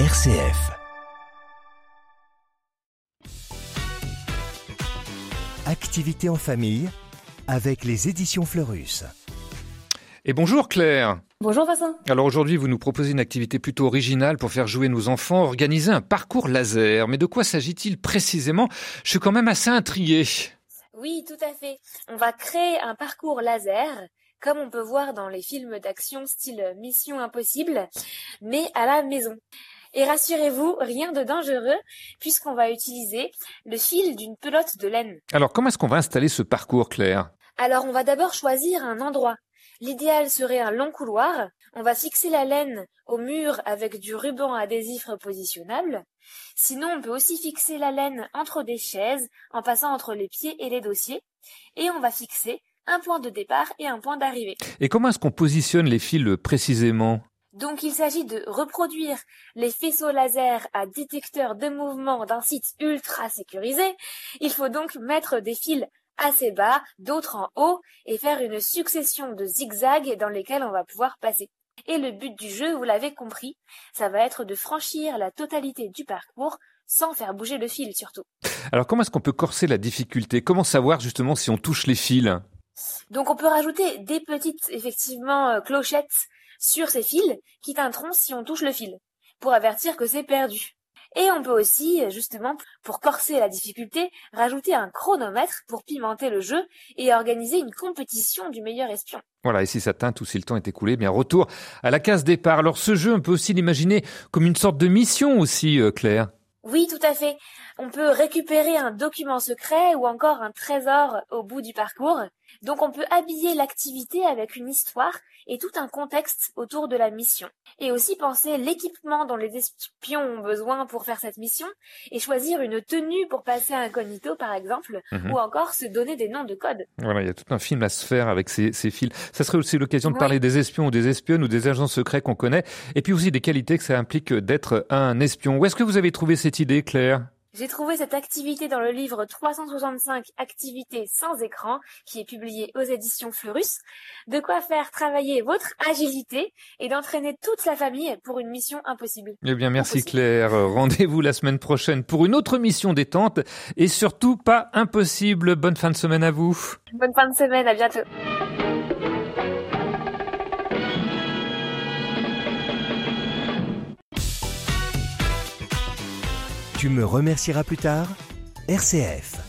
RCF. Activité en famille avec les éditions Fleurus. Et bonjour Claire. Bonjour Vincent. Alors aujourd'hui, vous nous proposez une activité plutôt originale pour faire jouer nos enfants, organiser un parcours laser. Mais de quoi s'agit-il précisément? Je suis quand même assez intrigué. Oui, tout à fait. On va créer un parcours laser, comme on peut voir dans les films d'action style Mission Impossible, mais à la maison. Et rassurez-vous, rien de dangereux, puisqu'on va utiliser le fil d'une pelote de laine. Alors comment est-ce qu'on va installer ce parcours, Claire? Alors on va d'abord choisir un endroit. L'idéal serait un long couloir. On va fixer la laine au mur avec du ruban adhésif repositionnable. Sinon, on peut aussi fixer la laine entre des chaises en passant entre les pieds et les dossiers. Et on va fixer un point de départ et un point d'arrivée. Et comment est-ce qu'on positionne les fils précisément? Donc il s'agit de reproduire les faisceaux laser à détecteur de mouvement d'un site ultra sécurisé. Il faut donc mettre des fils assez bas, d'autres en haut, et faire une succession de zigzags dans lesquels on va pouvoir passer. Et le but du jeu, vous l'avez compris, ça va être de franchir la totalité du parcours sans faire bouger le fil surtout. Alors comment est-ce qu'on peut corser la difficulté? Comment savoir justement si on touche les fils? Donc on peut rajouter des petites effectivement euh, clochettes sur ces fils qui teinteront si on touche le fil pour avertir que c'est perdu. Et on peut aussi, justement, pour corser la difficulté, rajouter un chronomètre pour pimenter le jeu et organiser une compétition du meilleur espion. Voilà, et si ça teinte ou si le temps est écoulé, bien retour à la case départ. Alors ce jeu, on peut aussi l'imaginer comme une sorte de mission aussi, euh, Claire. Oui, tout à fait. On peut récupérer un document secret ou encore un trésor au bout du parcours. Donc on peut habiller l'activité avec une histoire et tout un contexte autour de la mission. Et aussi penser l'équipement dont les espions ont besoin pour faire cette mission et choisir une tenue pour passer incognito par exemple mhm. ou encore se donner des noms de code. Voilà, il y a tout un film à se faire avec ces, fils. Ça serait aussi l'occasion de parler des espions ou des espionnes ou des agents secrets qu'on connaît et puis aussi des qualités que ça implique d'être un espion. Où est-ce que vous avez trouvé cette idée, Claire j'ai trouvé cette activité dans le livre 365 activités sans écran qui est publié aux éditions Fleurus. De quoi faire travailler votre agilité et d'entraîner toute la famille pour une mission impossible. Eh bien, merci Claire. Rendez-vous la semaine prochaine pour une autre mission détente et surtout pas impossible. Bonne fin de semaine à vous. Bonne fin de semaine. À bientôt. Tu me remercieras plus tard. RCF